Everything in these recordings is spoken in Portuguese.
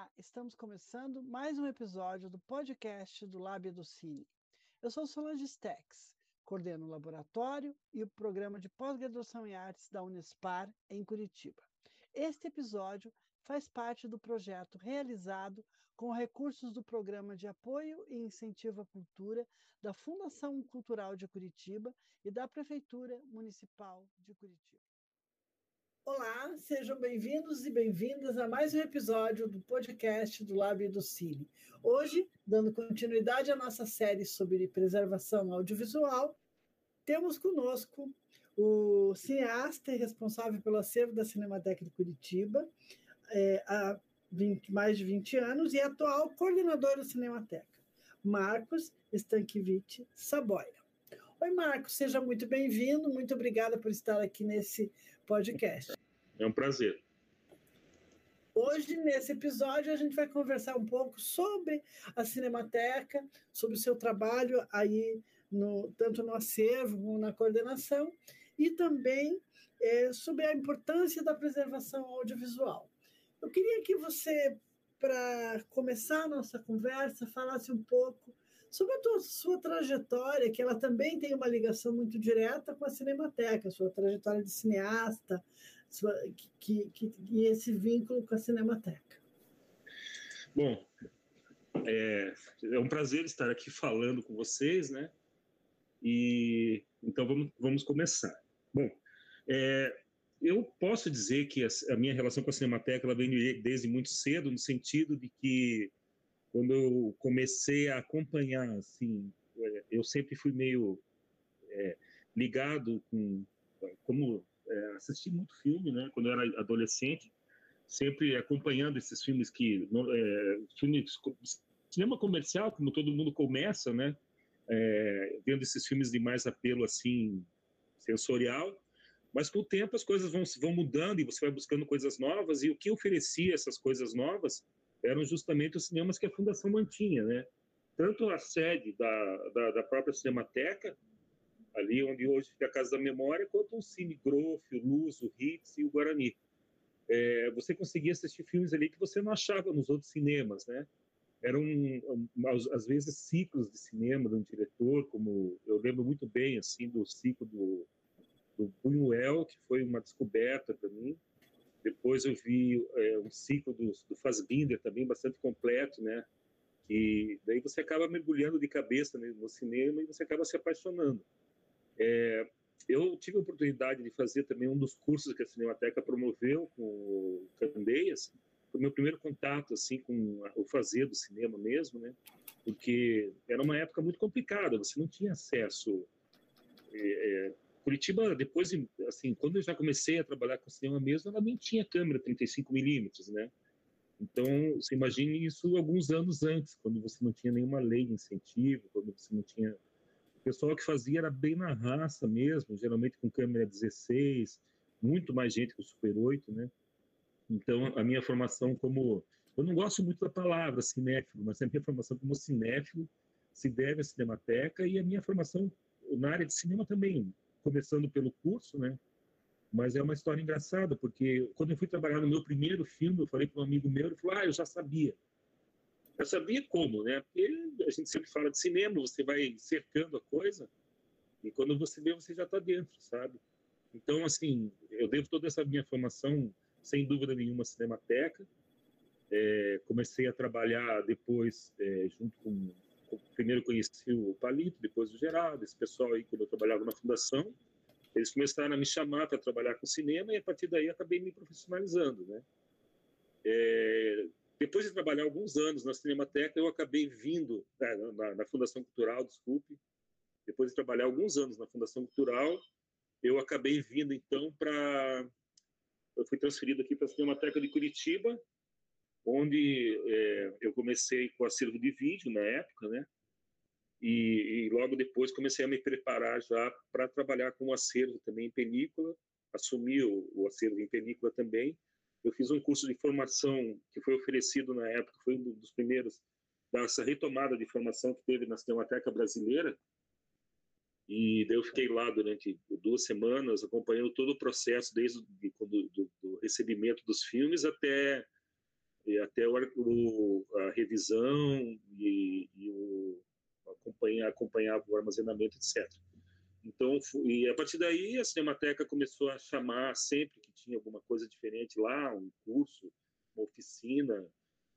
Olá, estamos começando mais um episódio do podcast do Lábia do Cine. Eu sou Solange Stex, coordeno o laboratório e o programa de pós-graduação em artes da Unespar, em Curitiba. Este episódio faz parte do projeto realizado com recursos do Programa de Apoio e Incentivo à Cultura da Fundação Cultural de Curitiba e da Prefeitura Municipal de Curitiba. Olá, sejam bem-vindos e bem-vindas a mais um episódio do podcast do Lábio do Cine. Hoje, dando continuidade à nossa série sobre preservação audiovisual, temos conosco o cineasta e responsável pelo acervo da Cinemateca de Curitiba é, há 20, mais de 20 anos e atual coordenador da Cinemateca, Marcos Stankiewicz Saboia. Oi, Marcos, seja muito bem-vindo, muito obrigada por estar aqui nesse podcast. É um prazer. Hoje, nesse episódio, a gente vai conversar um pouco sobre a Cinemateca, sobre o seu trabalho aí, no, tanto no acervo como na coordenação, e também é, sobre a importância da preservação audiovisual. Eu queria que você, para começar a nossa conversa, falasse um pouco sobre a tua, sua trajetória, que ela também tem uma ligação muito direta com a Cinemateca, sua trajetória de cineasta, sua, que, que, e esse vínculo com a Cinemateca. Bom, é, é um prazer estar aqui falando com vocês, né? E então vamos, vamos começar. Bom, é, eu posso dizer que a, a, minha relação com a Cinemateca ela vem desde muito cedo, no sentido de que quando eu comecei a acompanhar, assim, é, eu sempre fui meio é, ligado com, como é, assisti muito filme, né, quando eu era adolescente, sempre acompanhando esses filmes que, é, filmes, cinema comercial, como todo mundo começa, né, é, vendo esses filmes de mais apelo, assim, sensorial, mas com o tempo as coisas vão, vão mudando e você vai buscando coisas novas, e o que oferecia essas coisas novas eram justamente os cinemas que a Fundação mantinha, né? Tanto a sede da, da, da própria Cinemateca, ali onde hoje fica a Casa da Memória, quanto o Cine Grof, o Luz, o Ritz e o Guarani. É, você conseguia assistir filmes ali que você não achava nos outros cinemas, né? Eram, às vezes, ciclos de cinema de um diretor, como eu lembro muito bem, assim, do ciclo do, do Buñuel, que foi uma descoberta para mim, depois eu vi é, um ciclo do, do Fassbinder também bastante completo, né? Que daí você acaba mergulhando de cabeça né, no cinema e você acaba se apaixonando. É, eu tive a oportunidade de fazer também um dos cursos que a Cinemateca promoveu com o Candeias. Foi meu primeiro contato assim com o fazer do cinema mesmo, né? Porque era uma época muito complicada. Você não tinha acesso é, é Curitiba, depois, assim, quando eu já comecei a trabalhar com cinema mesmo, ela nem tinha câmera 35 milímetros, né? Então, você imagine isso alguns anos antes, quando você não tinha nenhuma lei de incentivo, quando você não tinha... O pessoal que fazia era bem na raça mesmo, geralmente com câmera 16, muito mais gente que o Super 8, né? Então, a minha formação como... Eu não gosto muito da palavra cinéfilo, mas a minha formação como cinéfilo se deve à Cinemateca e a minha formação na área de cinema também começando pelo curso, né? Mas é uma história engraçada, porque quando eu fui trabalhar no meu primeiro filme, eu falei para um amigo meu, ele falou, ah, eu já sabia. Eu sabia como, né? Porque a gente sempre fala de cinema, você vai cercando a coisa, e quando você vê, você já está dentro, sabe? Então, assim, eu devo toda essa minha formação, sem dúvida nenhuma, Cinemateca. É, comecei a trabalhar depois, é, junto com primeiro conheci o Palito, depois o Geraldo, esse pessoal aí, quando eu trabalhava na fundação, eles começaram a me chamar para trabalhar com cinema e a partir daí acabei me profissionalizando, né? É, depois de trabalhar alguns anos na Cinemateca, eu acabei vindo na, né, na, na, Fundação Cultural, desculpe. Depois de trabalhar alguns anos na Fundação Cultural, eu acabei vindo então para eu fui transferido aqui para a Cinemateca de Curitiba onde é, eu comecei com acervo de vídeo na época, né? E, e logo depois comecei a me preparar já para trabalhar com acervo também em película, assumi o, o acervo em película também. Eu fiz um curso de formação que foi oferecido na época, foi um dos primeiros dessa retomada de formação que teve na Cinemateca Brasileira. E daí eu fiquei lá durante duas semanas, acompanhando todo o processo, desde o do recebimento dos filmes até e até o, o, a revisão e, e o acompanhar, acompanhava o armazenamento, etc. Então, e a partir daí a Cinemateca começou a chamar sempre que tinha alguma coisa diferente lá, um curso, uma oficina,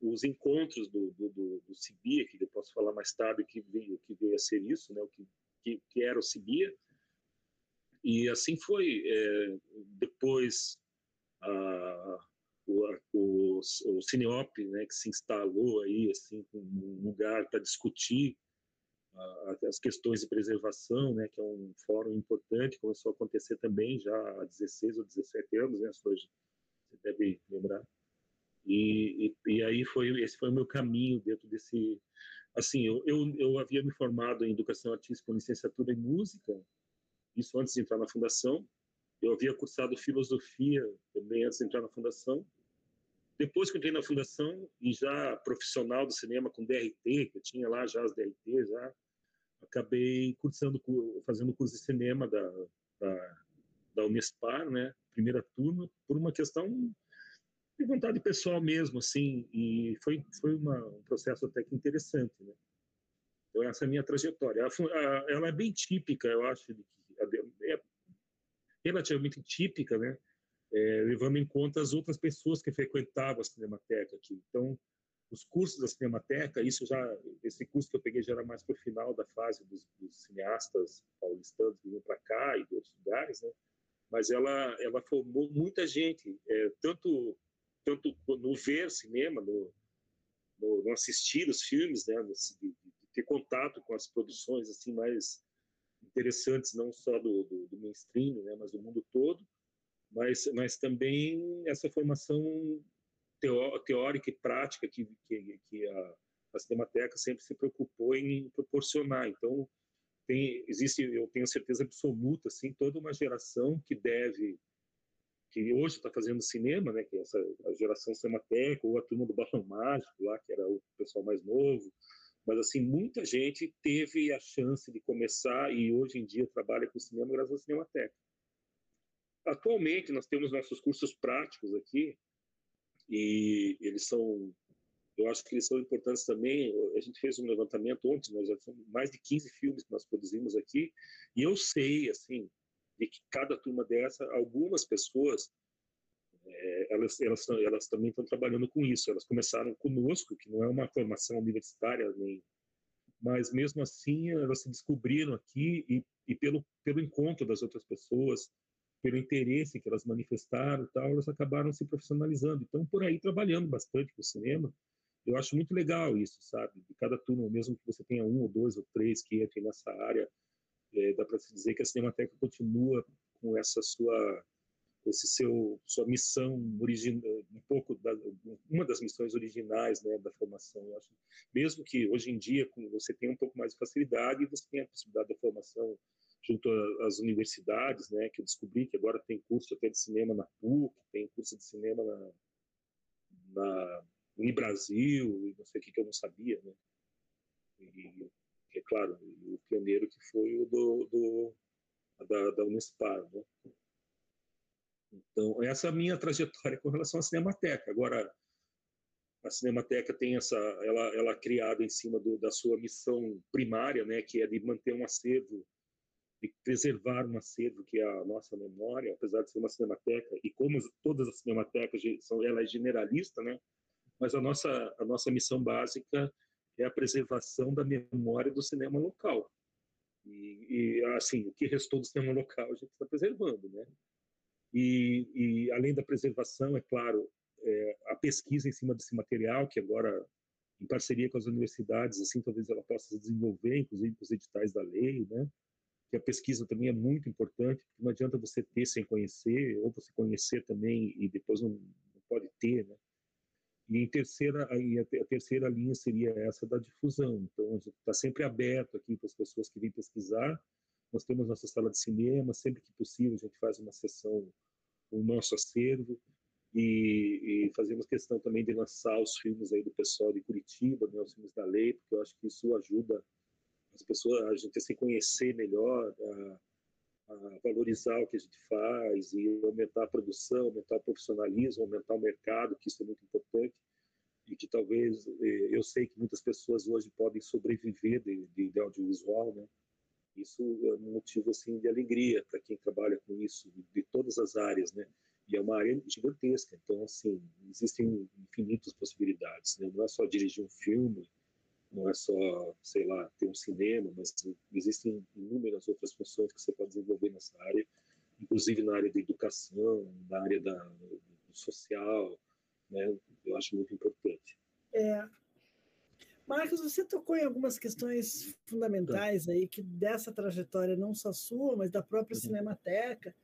os encontros do, do, do, do Cibia, que eu posso falar mais tarde que veio, que veio a ser isso, né, o que, que, que era o Cibia. E assim foi. É, depois, a, o, o, o Cineop, né, que se instalou aí, assim, um lugar para discutir as questões de preservação, né, que é um fórum importante, começou a acontecer também já há 16 ou 17 anos, né, hoje você deve lembrar. E, e, e, aí foi esse foi o meu caminho dentro desse assim eu, eu, eu havia me formado em educação artística com licenciatura em música isso antes de entrar na fundação eu havia cursado filosofia também antes de entrar na fundação depois que entrei na fundação e já profissional do cinema com DRT que eu tinha lá já as DRT já acabei cursando, fazendo curso de cinema da, da, da Unespar, né, primeira turma, por uma questão de vontade pessoal mesmo, assim, e foi, foi uma, um processo até que interessante, né. Então, essa é a minha trajetória. Ela, ela é bem típica, eu acho, de que é relativamente típica, né, é, levando em conta as outras pessoas que frequentavam a Cinemateca aqui. Então, os cursos da Cinemateca, isso já, esse curso que eu peguei já era mais para o final da fase dos, dos cineastas paulistanos que vinham para cá e de outros lugares, né? Mas ela, ela formou muita gente, é, tanto, tanto no ver cinema, no, no, no assistir os filmes, né? De, de, ter contato com as produções assim mais interessantes, não só do, do, do mainstream, né? Mas do mundo todo, mas, mas também essa formação teórica e prática que, que, que a, a Cinemateca sempre se preocupou em proporcionar. Então, tem, existe, eu tenho certeza absoluta, assim, toda uma geração que deve, que hoje está fazendo cinema, né, que é essa a geração Cinemateca, ou a turma do Balão Mágico, lá, que era o pessoal mais novo, mas, assim, muita gente teve a chance de começar e hoje em dia trabalha com cinema graças à Cinemateca. Atualmente, nós temos nossos cursos práticos aqui, e eles são, eu acho que eles são importantes também. A gente fez um levantamento ontem, nós já são mais de 15 filmes que nós produzimos aqui, e eu sei, assim, de que cada turma dessa, algumas pessoas, é, elas, elas, elas também estão trabalhando com isso. Elas começaram conosco, que não é uma formação universitária nem mas mesmo assim elas se descobriram aqui e, e pelo pelo encontro das outras pessoas pelo interesse que elas manifestaram, tal, elas acabaram se profissionalizando. Então, por aí trabalhando bastante com o cinema. Eu acho muito legal isso, sabe? De cada turma, mesmo que você tenha um ou dois ou três que entrem nessa área, é, dá para se dizer que a Cinemateca continua com essa sua esse seu sua missão original um pouco da, uma das missões originais né da formação eu acho mesmo que hoje em dia você tenha um pouco mais de facilidade você tem a possibilidade da formação junto às universidades, né, que eu descobri que agora tem curso até de cinema na PUC, tem curso de cinema na, na Brasil e não sei o que que eu não sabia, né. E, é claro, o pioneiro que foi o do, do da, da Unespar, né. Então, essa é a minha trajetória com relação à Cinemateca. Agora, a Cinemateca tem essa, ela, ela é criada em cima do, da sua missão primária, né, que é de manter um acervo de preservar um acervo que é a nossa memória, apesar de ser uma cinemateca, e como todas as cinematecas são, ela é generalista, né? Mas a nossa a nossa missão básica é a preservação da memória do cinema local. E, e assim, o que restou do cinema local a gente está preservando, né? E, e, além da preservação, é claro, é, a pesquisa em cima desse material, que agora, em parceria com as universidades, assim, talvez ela possa se desenvolver, inclusive com os editais da lei, né? que a pesquisa também é muito importante, porque não adianta você ter sem conhecer, ou você conhecer também e depois não, não pode ter, né? E em terceira, a, terceira linha seria essa da difusão. Então, está sempre aberto aqui para as pessoas que vêm pesquisar. Nós temos nossa sala de cinema, sempre que possível a gente faz uma sessão o nosso acervo e, e, fazemos questão também de lançar os filmes aí do pessoal de Curitiba, né, os filmes da lei, porque eu acho que isso ajuda as pessoas, a gente a se conhecer melhor, a, a, valorizar o que a gente faz e aumentar a produção, aumentar o profissionalismo, aumentar o mercado, que isso é muito importante. e que talvez eh, eu sei que muitas pessoas hoje podem sobreviver de, de, de audiovisual, né? Isso é um motivo assim de alegria para quem trabalha com isso de, todas as áreas, né? E é uma área gigantesca, então assim existem infinitas possibilidades, né? Não é só dirigir um filme, não é só, sei lá, ter um cinema, mas existem inúmeras outras funções que você pode desenvolver nessa área, inclusive na área da educação, na área da, social, né? Eu acho muito importante. É. Marcos, você tocou em algumas questões fundamentais aí que dessa trajetória não só sua, mas da própria uhum. Cinemateca,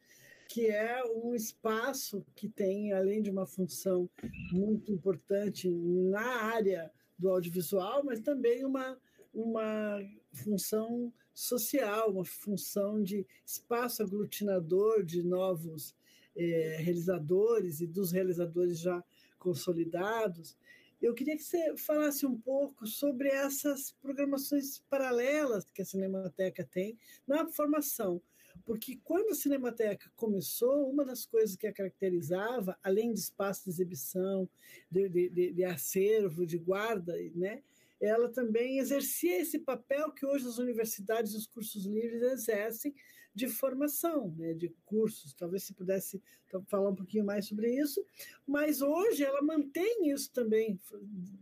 que é um espaço que tem, além de uma função muito importante na área do audiovisual, mas também uma, uma função social, uma função de espaço aglutinador de novos é, realizadores e dos realizadores já consolidados. Eu queria que você falasse um pouco sobre essas programações paralelas que a Cinemateca tem na formação. Porque quando a Cinemateca começou, uma das coisas que a caracterizava, além de espaço de exibição, de, de, de acervo, de guarda, né, ela também exercia esse papel que hoje as universidades e os cursos livres exercem de formação, né, de cursos. Talvez se pudesse falar um pouquinho mais sobre isso, mas hoje ela mantém isso também,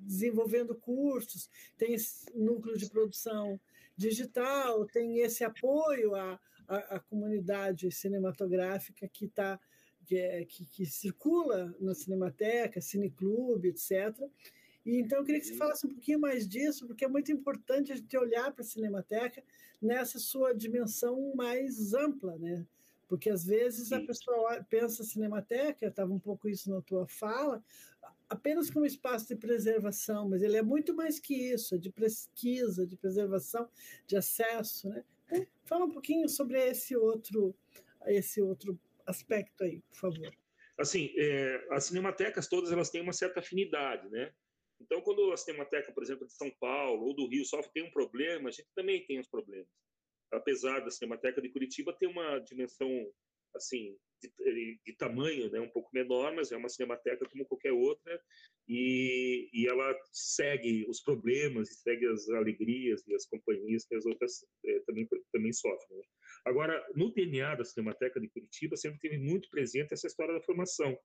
desenvolvendo cursos, tem esse núcleo de produção digital, tem esse apoio a a, a comunidade cinematográfica que está é, que, que, circula na Cinemateca, Cineclube, etc. E então eu queria que você falasse um pouquinho mais disso, porque é muito importante a gente olhar para a Cinemateca nessa sua dimensão mais ampla, né? Porque às vezes Sim. a pessoa pensa Cinemateca, estava um pouco isso na tua fala, apenas como espaço de preservação, mas ele é muito mais que isso, é de pesquisa, de preservação, de acesso, né? Fala um pouquinho sobre esse outro, esse outro aspecto aí, por favor. Assim, é, as cinematecas todas elas têm uma certa afinidade, né? Então, quando a cinemateca, por exemplo, de São Paulo ou do Rio sofre tem um problema, a gente também tem os problemas. Apesar da cinemateca de Curitiba ter uma dimensão assim de, de, tamanho, né, um pouco menor, mas é uma cinemateca como qualquer outra e, e ela segue os problemas, segue as alegrias e as companhias que as outras é, também também sofrem. Né? Agora, no DNA da Cinemateca de Curitiba sempre teve muito presente essa história da formação,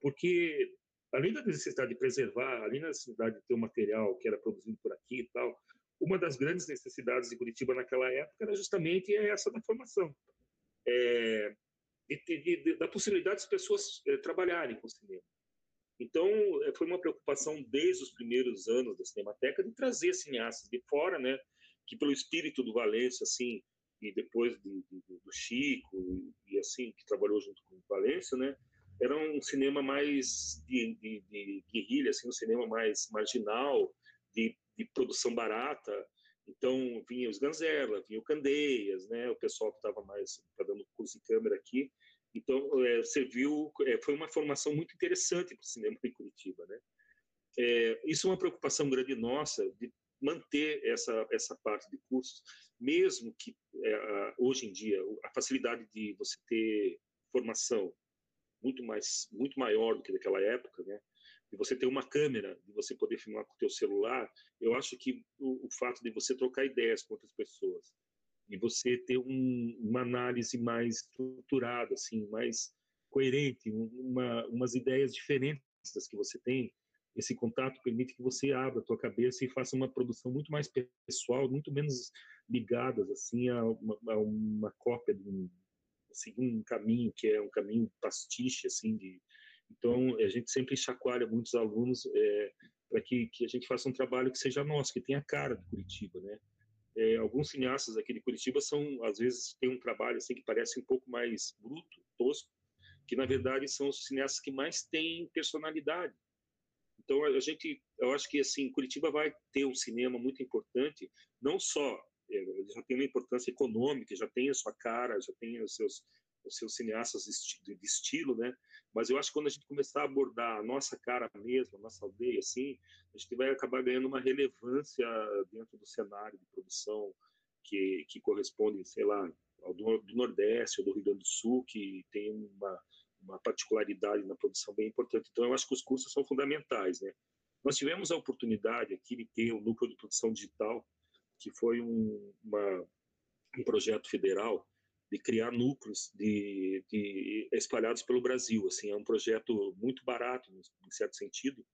porque além da necessidade de preservar, além da necessidade de ter o um material que era produzido por aqui e tal, uma das grandes necessidades de Curitiba naquela época era justamente essa da formação. É, de, de, da possibilidade das pessoas é, trabalharem com cinema. Então, é, foi uma preocupação desde os primeiros anos da Cinemateca de trazer cineastas de fora, né, que pelo espírito do Valença, assim, e depois de, de, do Chico, e, e, assim, que trabalhou junto com o Valença, né, era um cinema mais de, de, de guerrilha, assim, um cinema mais marginal, de, de produção barata, então, vinha os Ganzela, vinha o Candeias, né, o pessoal que estava mais tá dando curso de câmera aqui. Então, é, é, foi uma formação muito interessante para o cinema em Curitiba. Né? É, isso é uma preocupação grande nossa, de manter essa, essa parte de cursos, mesmo que é, hoje em dia a facilidade de você ter formação muito mais muito maior do que naquela época, né? de você ter uma câmera, de você poder filmar com o teu celular, eu acho que o, o fato de você trocar ideias com outras pessoas e você ter um, uma análise mais estruturada, assim, mais coerente, uma, umas ideias diferentes das que você tem, esse contato permite que você abra a tua cabeça e faça uma produção muito mais pessoal, muito menos ligadas assim a uma, a uma cópia de um, seguir um caminho que é um caminho pastiche assim de então, a gente sempre chacoalha muitos alunos é, para que, que a gente faça um trabalho que seja nosso, que tenha a cara de Curitiba, né? É, alguns cineastas aqui de Curitiba são, às vezes, tem um trabalho assim que parece um pouco mais bruto, tosco, que na verdade são os cineastas que mais têm personalidade. Então, a gente, eu acho que assim, Curitiba vai ter um cinema muito importante, não só é, já tem uma importância econômica, já tem a sua cara, já tem os seus os seus cineastas de, de, estilo, né? Mas eu acho que quando a gente começar a abordar a nossa cara mesmo, a nossa aldeia, assim, a gente vai acabar ganhando uma relevância dentro do cenário de produção que, que corresponde, sei lá, ao do, do Nordeste ou do Rio Grande do Sul, que tem uma, uma particularidade na produção bem importante. Então, eu acho que os cursos são fundamentais, né? Nós tivemos a oportunidade aqui de ter o núcleo de produção digital, que foi um, uma, um projeto federal de criar núcleos de, de, espalhados pelo Brasil. Assim, é um projeto muito barato, em certo sentido,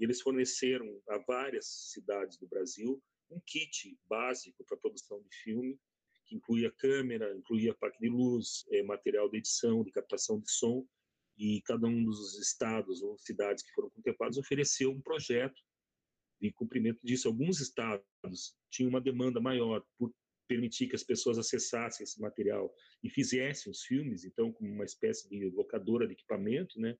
e eles forneceram a várias cidades do Brasil um kit básico para produção de filme, que incluía câmera, incluía parque de luz, é, material de edição, de captação de som, e cada um dos estados ou cidades que foram contemplados ofereceu um projeto de cumprimento disso. Alguns estados tinham uma demanda maior por permitir que as pessoas acessassem esse material e fizessem os filmes, então como uma espécie de locadora de equipamento, né?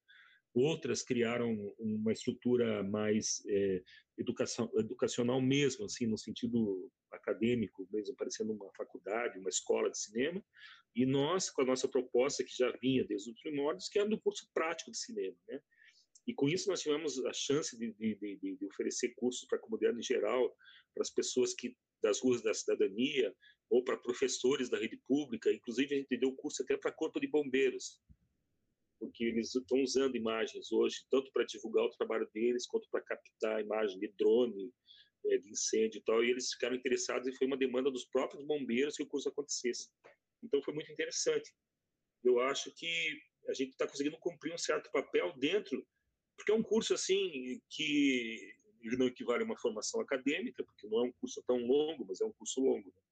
Outras criaram uma estrutura mais é, educação, educacional mesmo, assim, no sentido acadêmico, mesmo parecendo uma faculdade, uma escola de cinema. E nós, com a nossa proposta, que já vinha desde os primórdios, que era do curso prático de cinema, né? E com isso nós tivemos a chance de, de, de, de oferecer cursos para a comunidade em geral, para as pessoas que das ruas da cidadania, ou para professores da rede pública. Inclusive, a gente deu curso até para corpo de bombeiros, porque eles estão usando imagens hoje, tanto para divulgar o trabalho deles, quanto para captar imagem de drone, é, de incêndio e tal, e eles ficaram interessados e foi uma demanda dos próprios bombeiros que o curso acontecesse. Então foi muito interessante. Eu acho que a gente está conseguindo cumprir um certo papel dentro, porque é um curso assim que não equivale a uma formação acadêmica, porque não é um curso tão longo, mas é um curso longo. Né?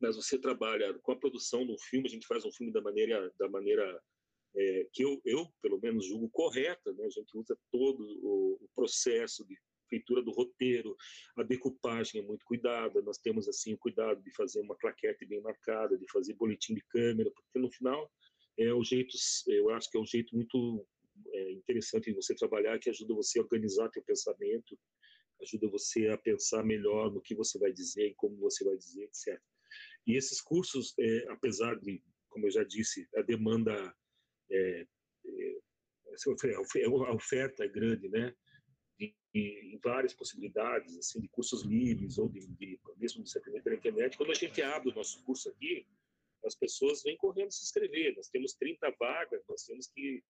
Mas você trabalha com a produção de um filme, a gente faz um filme da maneira da maneira é, que eu, eu, pelo menos, julgo correta. Né? A gente usa todo o, o, processo de feitura do roteiro, a decupagem é muito cuidada, nós temos assim o cuidado de fazer uma claquete bem marcada, de fazer boletim de câmera, porque no final é o jeito, eu acho que é um jeito muito é, interessante de você trabalhar, que ajuda você a organizar teu pensamento, ajuda você a pensar melhor no que você vai dizer e como você vai dizer, etc. E esses cursos, é, apesar de, como eu já disse, a demanda é, é, a oferta é grande, né? De, de, em várias possibilidades, assim, de cursos livres ou de, de mesmo de aprender pela internet. Quando a gente abre o nosso curso aqui, as pessoas vêm correndo se inscrever. Nós temos 30 vagas, nós temos que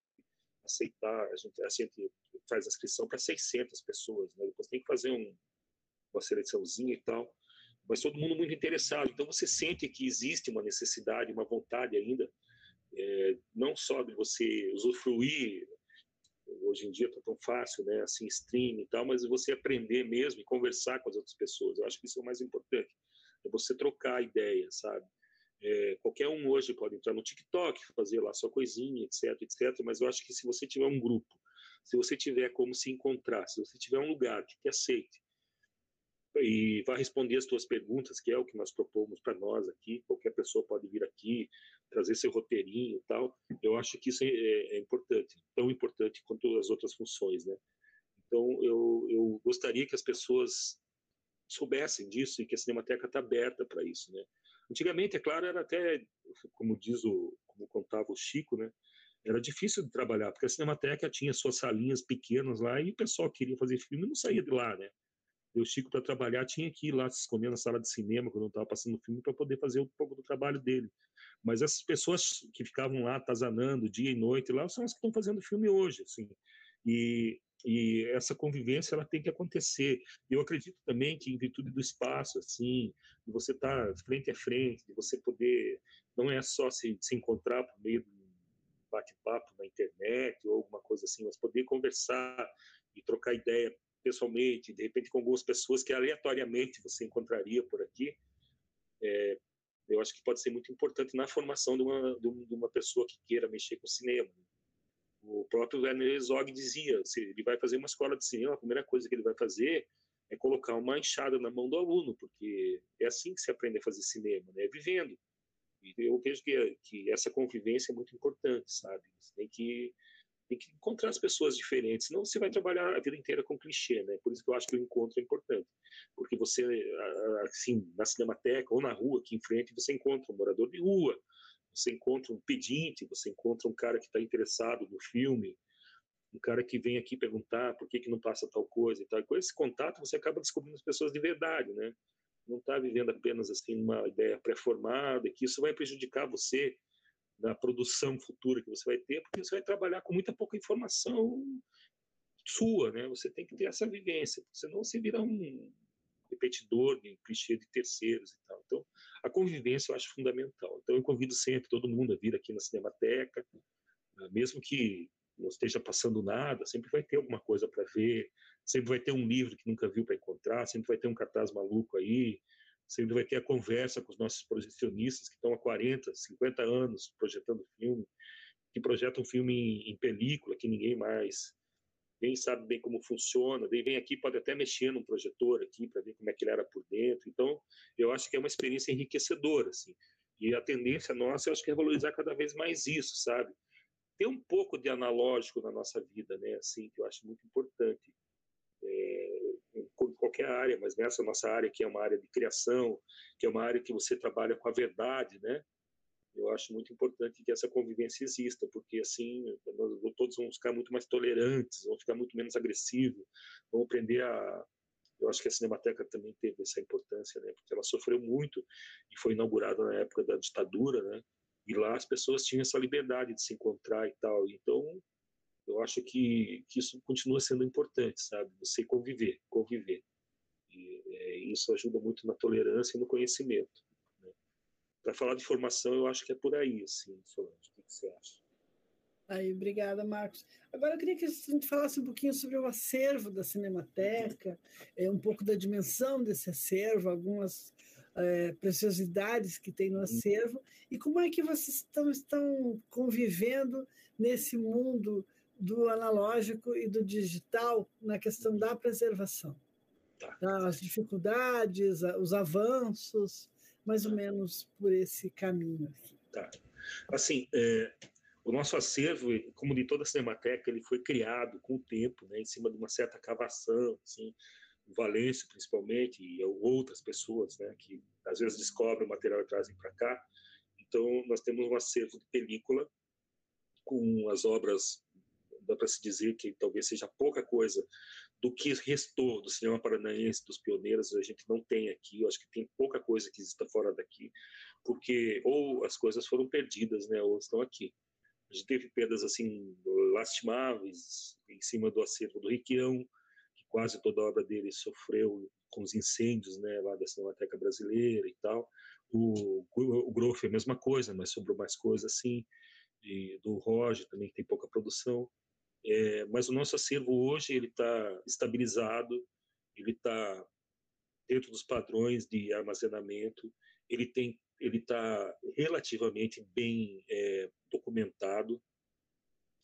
aceitar, a gente, a gente faz inscrição para 600 pessoas, né? depois tem que fazer um, uma seleçãozinha e tal, mas todo mundo muito interessado. Então você sente que existe uma necessidade, uma vontade ainda é, não só de você usufruir, hoje em dia está tão fácil, né, assim, stream e tal, mas você aprender mesmo e conversar com as outras pessoas. Eu acho que isso é o mais importante, é você trocar ideia, sabe? É, qualquer um hoje pode entrar no TikTok, fazer lá sua coisinha, etc, etc, mas eu acho que se você tiver um grupo, se você tiver como se encontrar, se você tiver um lugar que te aceite, e vai responder as tuas perguntas, que é o que nós propomos para nós aqui. Qualquer pessoa pode vir aqui, trazer seu roteirinho e tal. Eu acho que isso é, é importante, tão importante quanto as outras funções, né? Então, eu, eu gostaria que as pessoas soubessem disso e que a Cinemateca está aberta para isso, né? Antigamente, é claro, era até, como diz o, como contava o Chico, né? Era difícil de trabalhar, porque a Cinemateca tinha suas salinhas pequenas lá e o pessoal queria fazer filme e não saía de lá, né? o Chico, para trabalhar, tinha que ir lá se esconder na sala de cinema quando estava passando o filme para poder fazer um pouco do trabalho dele. Mas essas pessoas que ficavam lá atazanando dia e noite lá são as que estão fazendo filme hoje, assim. E, e essa convivência ela tem que acontecer. Eu acredito também que em virtude do espaço, assim, de você estar tá frente a frente, de você poder não é só se, se encontrar por meio de um bate-papo na internet ou alguma coisa assim, mas poder conversar e trocar ideia pessoalmente, de repente com algumas pessoas que aleatoriamente você encontraria por aqui, é, eu acho que pode ser muito importante na formação de uma, de uma pessoa que queira mexer com cinema. O próprio Werner Herzog dizia, se ele vai fazer uma escola de cinema, a primeira coisa que ele vai fazer é colocar uma enxada na mão do aluno, porque é assim que se aprende a fazer cinema, né? É vivendo. E eu vejo que, que essa convivência é muito importante, sabe? Você tem que tem que encontrar as pessoas diferentes, senão você vai trabalhar a vida inteira com clichê, né? Por isso que eu acho que o encontro é importante, porque você, assim, na cinemateca ou na rua aqui em frente, você encontra um morador de rua, você encontra um pedinte, você encontra um cara que está interessado no filme, um cara que vem aqui perguntar por que, que não passa tal coisa e tal. E com esse contato você acaba descobrindo as pessoas de verdade, né? Não está vivendo apenas assim uma ideia pré-formada, que isso vai prejudicar você na produção futura que você vai ter, porque você vai trabalhar com muita pouca informação sua, né? Você tem que ter essa vivência, senão você vira um repetidor, um clichê de terceiros e tal. Então, a convivência eu acho fundamental. Então, eu convido sempre todo mundo a vir aqui na Cinemateca, né? mesmo que não esteja passando nada, sempre vai ter alguma coisa para ver, sempre vai ter um livro que nunca viu para encontrar, sempre vai ter um cartaz maluco aí, sempre vai ter a conversa com os nossos projecionistas que estão há 40, 50 anos projetando filme, que projetam filme em, em película, que ninguém mais nem sabe bem como funciona, daí vem aqui, pode até mexer num projetor aqui para ver como é que ele era por dentro. Então, eu acho que é uma experiência enriquecedora, assim. E a tendência nossa, eu acho que é valorizar cada vez mais isso, sabe? Ter um pouco de analógico na nossa vida, né? Assim, que eu acho muito importante. É, em qualquer área, mas nessa nossa área que é uma área de criação, que é uma área que você trabalha com a verdade, né? Eu acho muito importante que essa convivência exista, porque assim nós todos vamos ficar muito mais tolerantes, vamos ficar muito menos agressivos, vamos aprender a. Eu acho que a Cinemateca também teve essa importância, né? Porque ela sofreu muito e foi inaugurada na época da ditadura, né? E lá as pessoas tinham essa liberdade de se encontrar e tal. Então, eu acho que, que isso continua sendo importante, sabe? Você conviver, conviver. E é, isso ajuda muito na tolerância e no conhecimento para falar de formação, eu acho que é por aí, assim, Solange. O que você acha? Aí, obrigada, Marcos. Agora eu queria que a gente falasse um pouquinho sobre o acervo da Cinemateca, é, um pouco da dimensão desse acervo, algumas é, preciosidades que tem no uhum. acervo, e como é que vocês estão, estão convivendo nesse mundo do analógico e do digital na questão da preservação. Tá. As dificuldades, os avanços, mais ou menos por esse caminho. Assim. Tá. Assim, é, o nosso acervo, como de toda a Cinemateca, ele foi criado com o tempo, né, em cima de uma certa cavação, assim, o Valêncio principalmente, e outras pessoas, né, que às vezes descobrem o material e trazem para cá. Então, nós temos um acervo de película com as obras, dá para se dizer que talvez seja pouca coisa do que restou do cinema paranaense, dos pioneiros, a gente não tem aqui. Eu acho que tem pouca coisa que exista fora daqui, porque ou as coisas foram perdidas, né, ou estão aqui. A gente teve perdas assim lastimáveis em cima do acervo do Riquião, que quase toda a obra dele sofreu com os incêndios, né, lá da Cinemateca Brasileira e tal. O, o Groff é a mesma coisa, mas sobrou mais coisa assim. E do Roger também tem pouca produção. É, mas o nosso acervo hoje ele está estabilizado, ele está dentro dos padrões de armazenamento, ele tem, ele está relativamente bem é, documentado.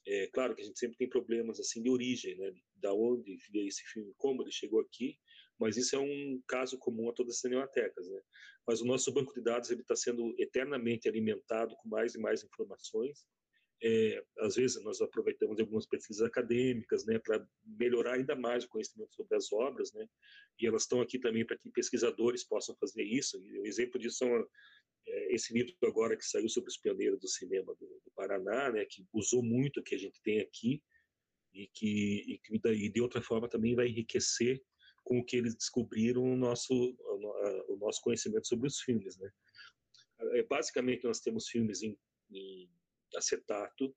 É claro que a gente sempre tem problemas assim de origem, né? Da onde veio esse filme, como ele chegou aqui, mas isso é um caso comum a todas as cinematecas, né? Mas o nosso banco de dados ele está sendo eternamente alimentado com mais e mais informações é, às vezes nós aproveitamos algumas pesquisas acadêmicas, né, para melhorar ainda mais o conhecimento sobre as obras, né, e elas estão aqui também para que pesquisadores possam fazer isso. E o exemplo disso são é, esse livro agora que saiu sobre os pioneiros do cinema do, do, Paraná, né, que usou muito o que a gente tem aqui e que, e que de outra forma também vai enriquecer com o que eles descobriram o nosso o nosso conhecimento sobre os filmes, né. É, basicamente nós temos filmes em, em acetato,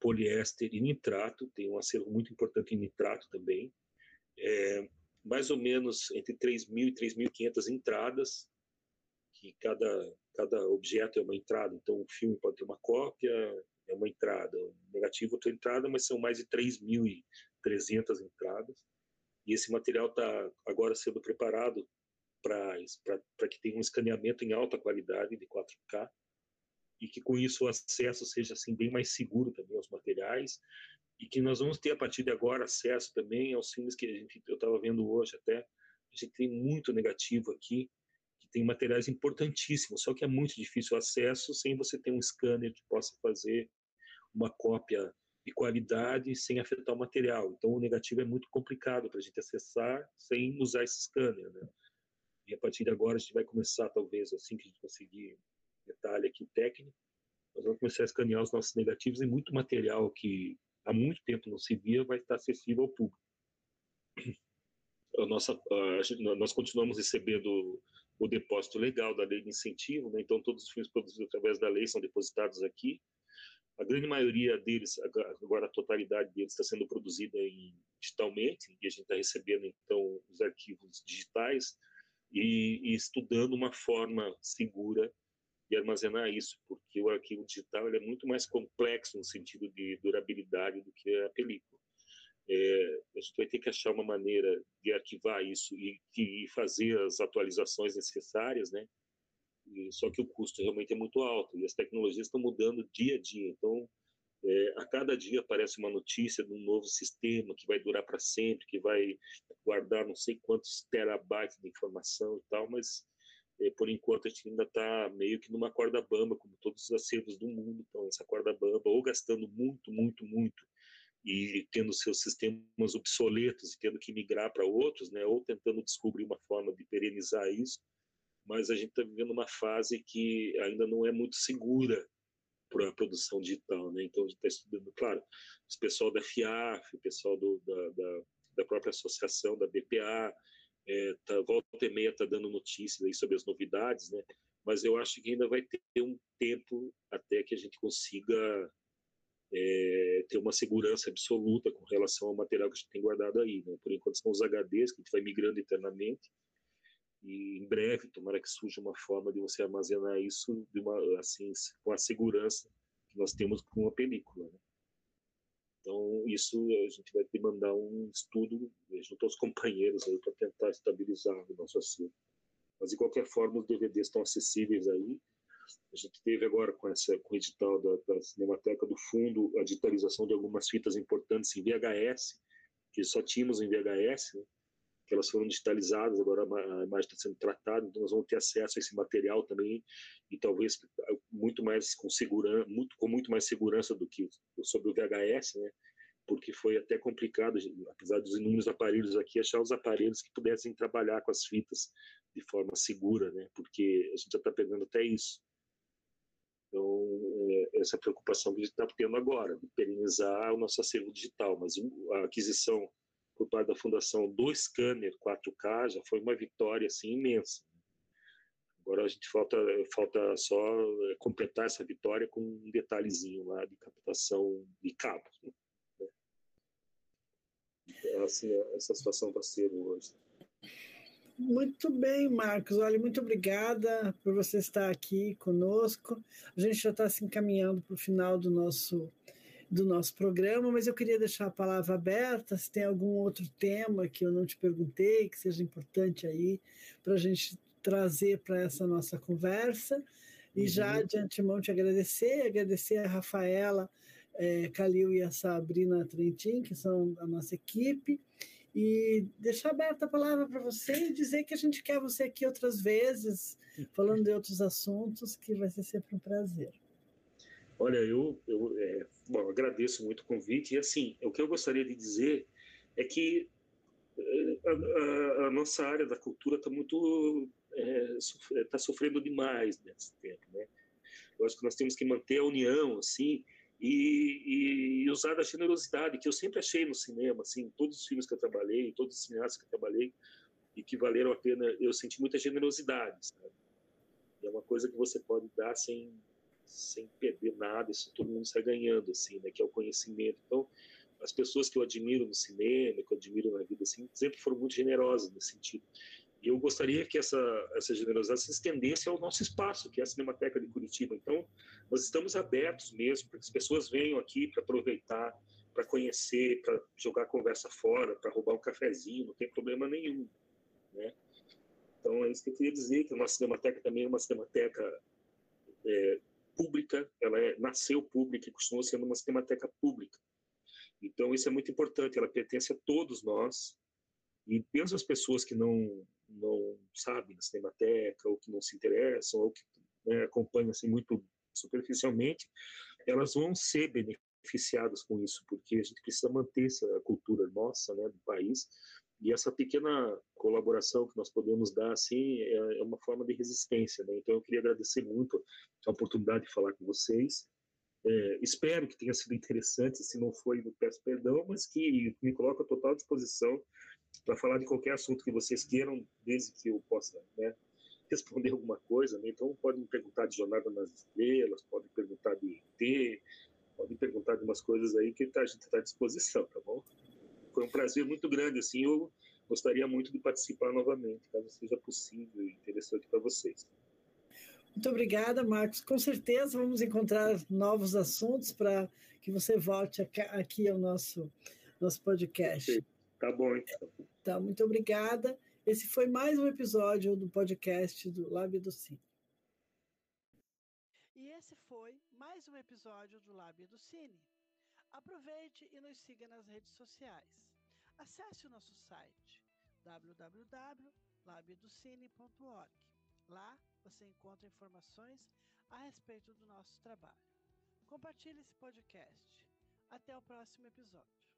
poliéster e nitrato, tem um acervo muito importante em nitrato também, é, mais ou menos entre 3.000 e 3.500 entradas, que cada, cada objeto é uma entrada, então o filme pode ter uma cópia, é uma entrada, o negativo outra entrada, mas são mais de 3.300 entradas, e esse material está agora sendo preparado para que tenha um escaneamento em alta qualidade de 4K, e que com isso o acesso seja assim bem mais seguro também aos materiais e que nós vamos ter a partir de agora acesso também aos filmes que a gente eu estava vendo hoje até a gente tem muito negativo aqui que tem materiais importantíssimos só que é muito difícil o acesso sem você ter um scanner que possa fazer uma cópia de qualidade sem afetar o material então o negativo é muito complicado para a gente acessar sem usar esse scanner né? e a partir de agora a gente vai começar talvez assim que a gente conseguir detalhe aqui técnico, nós vamos começar a escanear os nossos negativos e muito material que há muito tempo não se via vai estar acessível ao público. A nossa, a, nós continuamos recebendo o depósito legal da lei de incentivo, né? então todos os filmes produzidos através da lei são depositados aqui. A grande maioria deles, agora a totalidade deles está sendo produzida em, digitalmente e a gente está recebendo então os arquivos digitais e, e, estudando uma forma segura de armazenar isso, porque o arquivo digital é muito mais complexo no sentido de durabilidade do que a película. É, a gente vai ter que achar uma maneira de arquivar isso e, e fazer as atualizações necessárias, né? E, só que o custo realmente é muito alto e as tecnologias estão mudando dia a dia. Então, é, a cada dia aparece uma notícia de um novo sistema que vai durar para sempre, que vai guardar não sei quantos terabytes de informação e tal, mas por enquanto a gente ainda está meio que numa corda bamba, como todos os acervos do mundo estão nessa corda bamba, ou gastando muito, muito, muito e tendo seus sistemas obsoletos e tendo que migrar para outros, né, ou tentando descobrir uma forma de perenizar isso, mas a gente está vivendo uma fase que ainda não é muito segura para a produção digital, né? Então a gente está estudando, claro, o pessoal da FIAF, o pessoal do, da, da, da, própria associação, da BPA, é, tá, volta e meia está dando notícias aí sobre as novidades, né? Mas eu acho que ainda vai ter um tempo até que a gente consiga é, ter uma segurança absoluta com relação ao material que a gente tem guardado aí. Né? Por enquanto são os HDs que a gente vai migrando internamente e em breve tomara que surja uma forma de você armazenar isso de uma assim com a segurança que nós temos com a película. Né? Então isso a gente vai ter que mandar um estudo junto aos companheiros aí para tentar estabilizar o nosso acervo. Mas de qualquer forma os DVDs estão acessíveis aí a gente teve agora com, essa, com o edital da, da Cinemateca do Fundo a digitalização de algumas fitas importantes em VHS, que só tínhamos em VHS, né? Que elas foram digitalizadas, agora a imagem está sendo tratada, então nós vamos ter acesso a esse material também e talvez muito mais com segurança, muito, com muito mais segurança do que sobre o VHS, né? porque foi até complicado, apesar dos inúmeros aparelhos aqui, achar os aparelhos que pudessem trabalhar com as fitas de forma segura, né? porque a gente já está pegando até isso. Então, é, essa preocupação que a gente está tendo agora, de perenizar o nosso acervo digital, mas a aquisição por parte da Fundação do scanner 4K já foi uma vitória assim, imensa. Agora a gente falta, falta só é, completar essa vitória com um detalhezinho lá de captação de cabos. Né? Então, assim, essa situação do acervo hoje. Muito bem, Marcos. Olha, muito obrigada por você estar aqui conosco. A gente já está se encaminhando para o final do nosso do nosso programa, mas eu queria deixar a palavra aberta. Se tem algum outro tema que eu não te perguntei, que seja importante aí para a gente trazer para essa nossa conversa. E uhum. já de antemão te agradecer, agradecer a Rafaela é, Calil e a Sabrina Trentin, que são a nossa equipe, e deixar aberta a palavra para você e dizer que a gente quer você aqui outras vezes, falando de outros assuntos, que vai ser sempre um prazer. Olha, eu, eu é, bom, agradeço muito o convite, e assim, o que eu gostaria de dizer é que é, a, a, a nossa área da cultura está muito está é, tá sofrendo demais nesse tempo, né? Eu acho que nós temos que manter a união, assim, e, e, usar a generosidade que eu sempre achei no cinema, assim, todos os filmes que eu trabalhei, todos os cineastas que eu trabalhei e que valeram a pena, eu senti muita generosidade, sabe? É uma coisa que você pode dar sem sem perder nada, isso todo mundo sai ganhando, assim, né? Que é o conhecimento. Então, as pessoas que eu admiro no cinema, que eu admiro na vida, assim, sempre foram muito generosas nesse sentido. E eu gostaria que essa, essa generosidade se estendesse ao nosso espaço, que é a Cinemateca de Curitiba. Então, nós estamos abertos mesmo para que as pessoas venham aqui para aproveitar, para conhecer, para jogar conversa fora, para roubar um cafezinho, não tem problema nenhum. Né? Então, é isso que eu queria dizer, que a nossa Cinemateca também é uma Cinemateca é, pública, ela é, nasceu pública e costuma ser uma Cinemateca pública. Então, isso é muito importante, ela pertence a todos nós, e mesmo as pessoas que não não sabem da Cinemateca, ou que não se interessam, ou que né, acompanham assim, muito superficialmente, elas vão ser beneficiadas com isso, porque a gente precisa manter essa cultura nossa, né, do país, e essa pequena colaboração que nós podemos dar, assim, é, é uma forma de resistência, né? Então eu queria agradecer muito a oportunidade de falar com vocês. É, espero que tenha sido interessante, se não foi, eu peço perdão, mas que me coloco à total disposição para falar de qualquer assunto que vocês queiram, desde que eu possa né, responder alguma coisa. Né? Então, podem perguntar de Jornada nas Estrelas, podem perguntar de ET, Podem perguntar algumas coisas aí que a gente está à disposição, tá bom? Foi um prazer muito grande, assim, eu gostaria muito de participar novamente, caso seja possível e interessante para vocês. Muito obrigada, Marcos. Com certeza vamos encontrar novos assuntos para que você volte aqui ao nosso, nosso podcast. Tá bom, então. Tá, muito obrigada. Esse foi mais um episódio do podcast do Lábio do Cine. E esse foi mais um episódio do Lábio do Cine. Aproveite e nos siga nas redes sociais. Acesse o nosso site www.labiodocine.org. Lá você encontra informações a respeito do nosso trabalho. Compartilhe esse podcast. Até o próximo episódio.